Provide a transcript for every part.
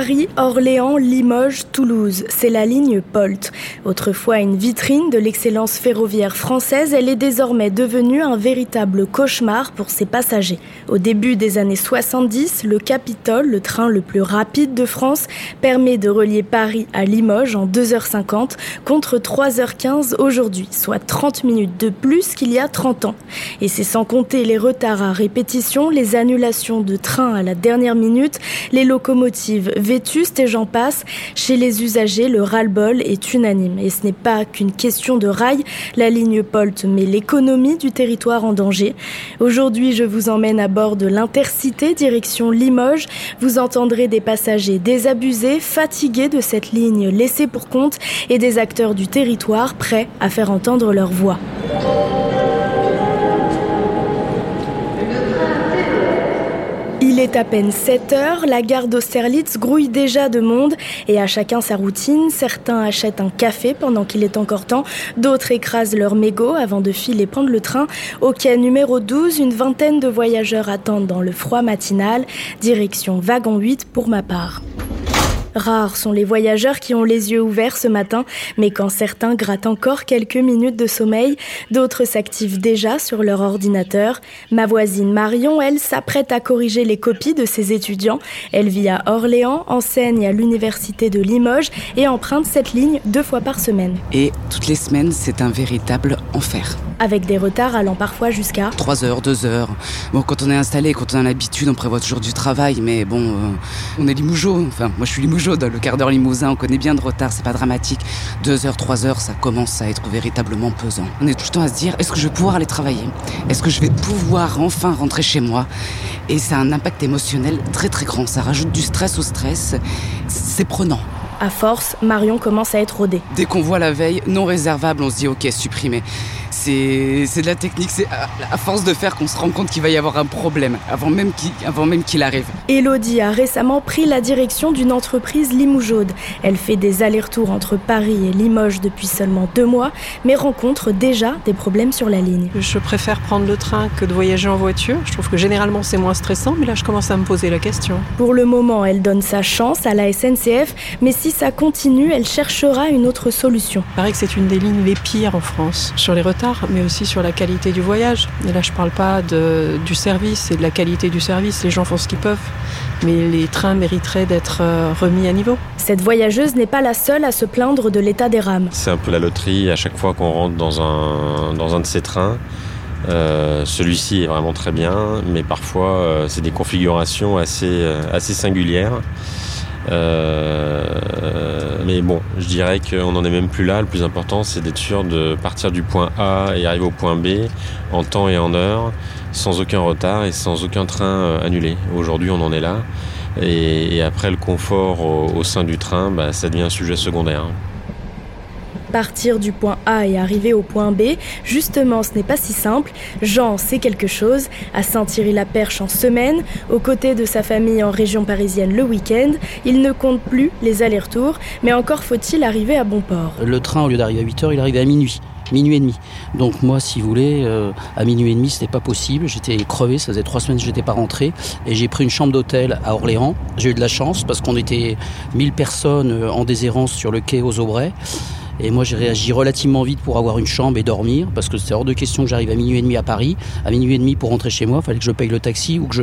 Paris, Orléans, Limoges, Toulouse, c'est la ligne POLT. Autrefois une vitrine de l'excellence ferroviaire française, elle est désormais devenue un véritable cauchemar pour ses passagers. Au début des années 70, le Capitole, le train le plus rapide de France, permet de relier Paris à Limoges en 2h50 contre 3h15 aujourd'hui, soit 30 minutes de plus qu'il y a 30 ans. Et c'est sans compter les retards à répétition, les annulations de trains à la dernière minute, les locomotives vétustes et j'en passe. Chez les usagers, le ras-le-bol est unanime. Et ce n'est pas qu'une question de rail. La ligne POLT met l'économie du territoire en danger. Aujourd'hui, je vous emmène à bord de l'Intercité direction Limoges. Vous entendrez des passagers désabusés, fatigués de cette ligne laissée pour compte et des acteurs du territoire prêts à faire entendre leur voix. À peine 7 heures, la gare d'Austerlitz grouille déjà de monde et à chacun sa routine. Certains achètent un café pendant qu'il est encore temps, d'autres écrasent leur mégot avant de filer prendre le train. Au quai numéro 12, une vingtaine de voyageurs attendent dans le froid matinal, direction wagon 8 pour ma part. Rares sont les voyageurs qui ont les yeux ouverts ce matin, mais quand certains grattent encore quelques minutes de sommeil, d'autres s'activent déjà sur leur ordinateur. Ma voisine Marion, elle, s'apprête à corriger les copies de ses étudiants. Elle vit à Orléans, enseigne à l'université de Limoges et emprunte cette ligne deux fois par semaine. Et toutes les semaines, c'est un véritable enfer. Avec des retards allant parfois jusqu'à 3 heures, 2 heures. Bon, quand on est installé, quand on a l'habitude, on prévoit toujours du travail, mais bon, euh, on est limougeau. Enfin, moi je suis limougeau le quart d'heure limousin, on connaît bien de retard, c'est pas dramatique. 2 heures, 3 heures, ça commence à être véritablement pesant. On est tout le temps à se dire, est-ce que je vais pouvoir aller travailler? Est-ce que je vais pouvoir enfin rentrer chez moi? Et ça a un impact émotionnel très très grand, ça rajoute du stress au stress, c'est prenant. À force, Marion commence à être rodée. Dès qu'on voit la veille non réservable, on se dit ok, supprimé. C'est de la technique, c'est à, à, force de faire qu'on se rend compte qu'il va y avoir un problème avant même qu'il avant même qu'il arrive. Elodie a récemment pris la direction d'une entreprise limougeaude. Elle fait des allers-retours entre Paris et Limoges depuis seulement deux mois, mais rencontre déjà des problèmes sur la ligne. Je préfère prendre le train que de voyager en voiture. Je trouve que généralement c'est moins stressant, mais là je commence à me poser la question. Pour le moment, elle donne sa chance à la SNCF, mais si ça continue, elle cherchera une autre solution. Il paraît que c'est une des lignes les pires en France sur les retards mais aussi sur la qualité du voyage. Et là, je ne parle pas de, du service et de la qualité du service. Les gens font ce qu'ils peuvent, mais les trains mériteraient d'être remis à niveau. Cette voyageuse n'est pas la seule à se plaindre de l'état des rames. C'est un peu la loterie à chaque fois qu'on rentre dans un, dans un de ces trains. Euh, Celui-ci est vraiment très bien, mais parfois euh, c'est des configurations assez, euh, assez singulières. Euh, mais bon, je dirais qu'on n'en est même plus là. Le plus important, c'est d'être sûr de partir du point A et arriver au point B en temps et en heure, sans aucun retard et sans aucun train annulé. Aujourd'hui, on en est là. Et, et après, le confort au, au sein du train, bah, ça devient un sujet secondaire. Partir du point A et arriver au point B, justement, ce n'est pas si simple. Jean sait quelque chose, à Saint-Thierry-la-Perche en semaine, aux côtés de sa famille en région parisienne le week-end. Il ne compte plus les allers-retours, mais encore faut-il arriver à bon port. Le train, au lieu d'arriver à 8h, il arrive à minuit minuit et demi. Donc moi, si vous voulez, euh, à minuit et demi, c'était pas possible. J'étais crevé, ça faisait trois semaines que j'étais pas rentré, et j'ai pris une chambre d'hôtel à Orléans. J'ai eu de la chance parce qu'on était 1000 personnes en déshérence sur le quai aux Aubrais. Et moi, j'ai réagi relativement vite pour avoir une chambre et dormir, parce que c'est hors de question que j'arrive à minuit et demi à Paris. À minuit et demi pour rentrer chez moi, il fallait que je paye le taxi ou que je,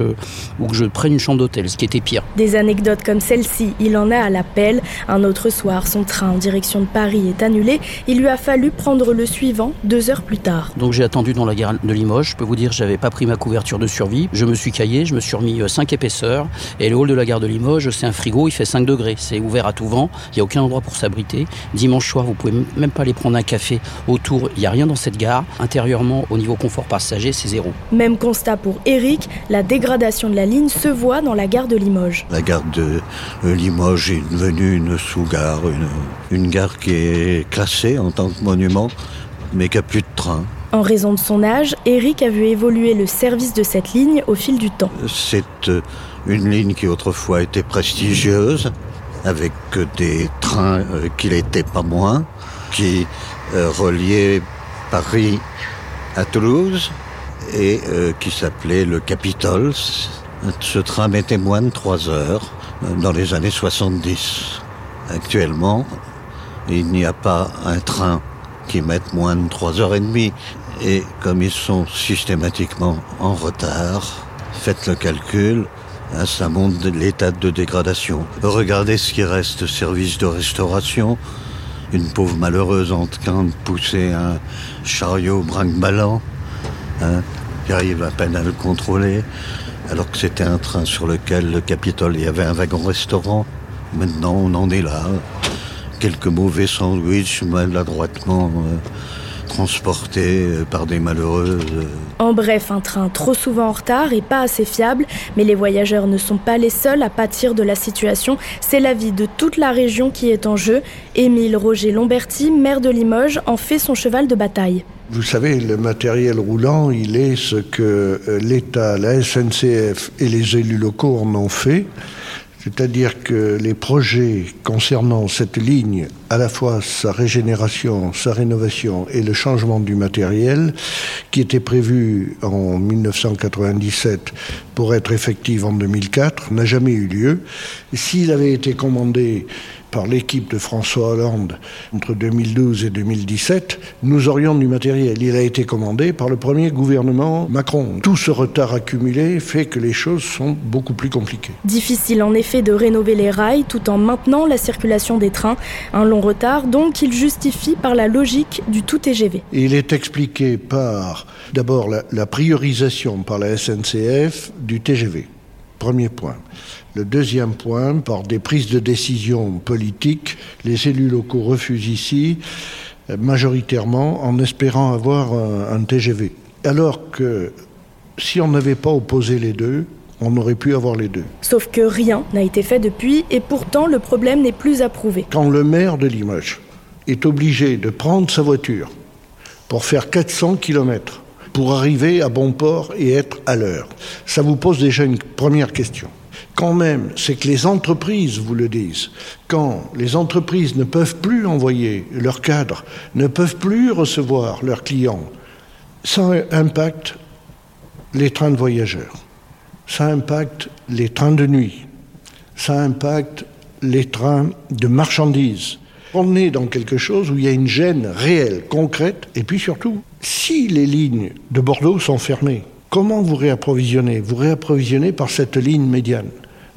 ou que je prenne une chambre d'hôtel, ce qui était pire. Des anecdotes comme celle-ci, il en a à l'appel. Un autre soir, son train en direction de Paris est annulé. Il lui a fallu prendre le suivant deux heures plus tard. Donc j'ai attendu dans la gare de Limoges. Je peux vous dire, j'avais pas pris ma couverture de survie. Je me suis caillé, je me suis remis 5 épaisseurs. Et le hall de la gare de Limoges, c'est un frigo, il fait 5 degrés. C'est ouvert à tout vent. Il n'y a aucun endroit pour s'abriter. Dimanche soir, vous pouvez même pas aller prendre un café autour. Il n'y a rien dans cette gare. Intérieurement, au niveau confort passager, c'est zéro. Même constat pour Eric, la dégradation de la ligne se voit dans la gare de Limoges. La gare de Limoges est devenue une sous-gare, une, une gare qui est classée en tant que monument, mais qui n'a plus de train. En raison de son âge, Eric a vu évoluer le service de cette ligne au fil du temps. C'est euh, une ligne qui autrefois était prestigieuse, avec des trains euh, qui n'étaient pas moins, qui euh, reliaient Paris à Toulouse et qui s'appelait le Capitol. Ce train mettait moins de 3 heures dans les années 70. Actuellement, il n'y a pas un train qui mette moins de 3 heures et demie. Et comme ils sont systématiquement en retard, faites le calcul, ça montre l'état de dégradation. Regardez ce qui reste service de restauration. Une pauvre malheureuse en train de pousser un chariot brinque-ballant, hein, qui arrive à peine à le contrôler, alors que c'était un train sur lequel le Capitole, y avait un wagon-restaurant. Maintenant, on en est là quelques mauvais sandwichs maladroitement euh, transportés euh, par des malheureuses. En bref, un train trop souvent en retard et pas assez fiable, mais les voyageurs ne sont pas les seuls à pâtir de la situation. C'est la vie de toute la région qui est en jeu. Émile Roger Lomberti, maire de Limoges, en fait son cheval de bataille. Vous savez, le matériel roulant, il est ce que euh, l'État, la SNCF et les élus locaux en ont fait. C'est-à-dire que les projets concernant cette ligne, à la fois sa régénération, sa rénovation et le changement du matériel, qui était prévu en 1997 pour être effectif en 2004, n'a jamais eu lieu. S'il avait été commandé par l'équipe de François Hollande entre 2012 et 2017, nous aurions du matériel. Il a été commandé par le premier gouvernement Macron. Tout ce retard accumulé fait que les choses sont beaucoup plus compliquées. Difficile en effet de rénover les rails tout en maintenant la circulation des trains. Un long retard donc qu'il justifie par la logique du tout TGV. il est expliqué par d'abord la, la priorisation par la SNCF du TGV. Premier point. Le deuxième point, par des prises de décision politiques, les élus locaux refusent ici euh, majoritairement en espérant avoir un, TGV. Alors que si on n'avait pas opposé les deux, on aurait pu avoir les deux. Sauf que rien n'a été fait depuis et pourtant le problème n'est plus approuvé. Quand le maire de Limoges est obligé de prendre sa voiture pour faire 400 km pour arriver à bon port et être à l'heure, ça vous pose déjà une première question quand même, c'est que les entreprises vous le disent. Quand les entreprises ne peuvent plus envoyer leurs cadres, ne peuvent plus recevoir leurs clients, ça impacte les trains de voyageurs, ça impacte les trains de nuit, ça impacte les trains de marchandises. On est dans quelque chose où il y a une gêne réelle, concrète, et puis surtout, si les lignes de Bordeaux sont fermées, comment vous réapprovisionnez? Vous réapprovisionnez par cette ligne médiane.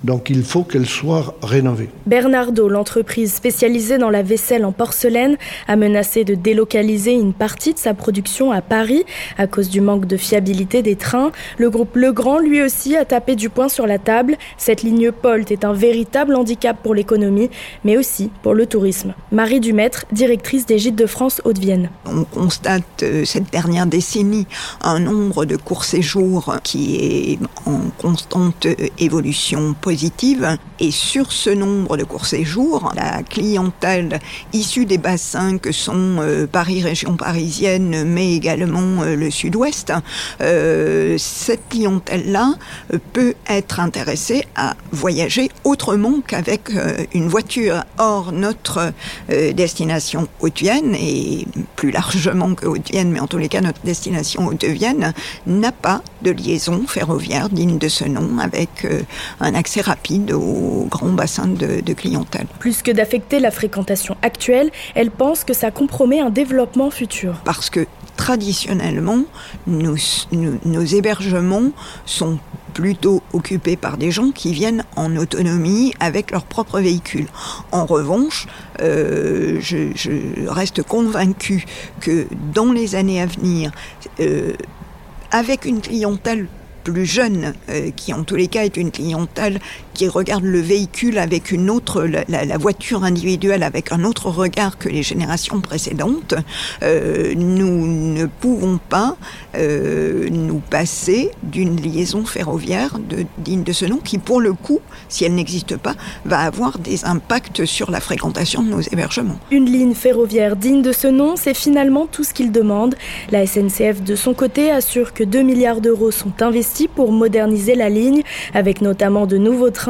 Donc il faut qu'elle soit rénovée. Bernardo, l'entreprise spécialisée dans la vaisselle en porcelaine, a menacé de délocaliser une partie de sa production à Paris à cause du manque de fiabilité des trains. Le groupe Legrand, lui aussi, a tapé du poing sur la table. Cette ligne POLT est un véritable handicap pour l'économie, mais aussi pour le tourisme. Marie Dumaître, directrice des Gîtes de France Haute-Vienne. On constate euh, cette dernière décennie un nombre de courts séjours qui est en constante euh, évolution positive. Et sur ce nombre de courts séjours, la clientèle issue des bassins que sont euh, Paris, région parisienne, mais également euh, le sud-ouest, euh, cette clientèle-là peut être intéressée à voyager autrement qu'avec une voiture. Or, notre destination haute-vienne, et plus largement que haute-vienne, mais en tous les cas notre destination haute-vienne, n'a pas de liaison ferroviaire digne de ce nom avec un accès assez rapide au grand bassin de, de clientèle. Plus que d'affecter la fréquentation actuelle, elle pense que ça compromet un développement futur. Parce que traditionnellement, nos, nos, nos hébergements sont plutôt occupés par des gens qui viennent en autonomie avec leur propre véhicule. En revanche, euh, je, je, reste convaincu que dans les années à venir, euh, avec une clientèle plus jeune, euh, qui en tous les cas est une clientèle qui regarde le véhicule avec une autre, la, voiture individuelle avec un autre regard que les générations précédentes, euh, nous ne pouvons pas euh, nous passer d'une liaison ferroviaire digne de ce nom qui, pour le coup, si elle n'existe pas, va avoir des impacts sur la fréquentation de nos hébergements. Une ligne ferroviaire digne de ce nom, c'est finalement tout ce qu'il demande. La SNCF, de son côté, assure que 2 milliards d'euros sont investis pour moderniser la ligne, avec notamment de nouveaux trains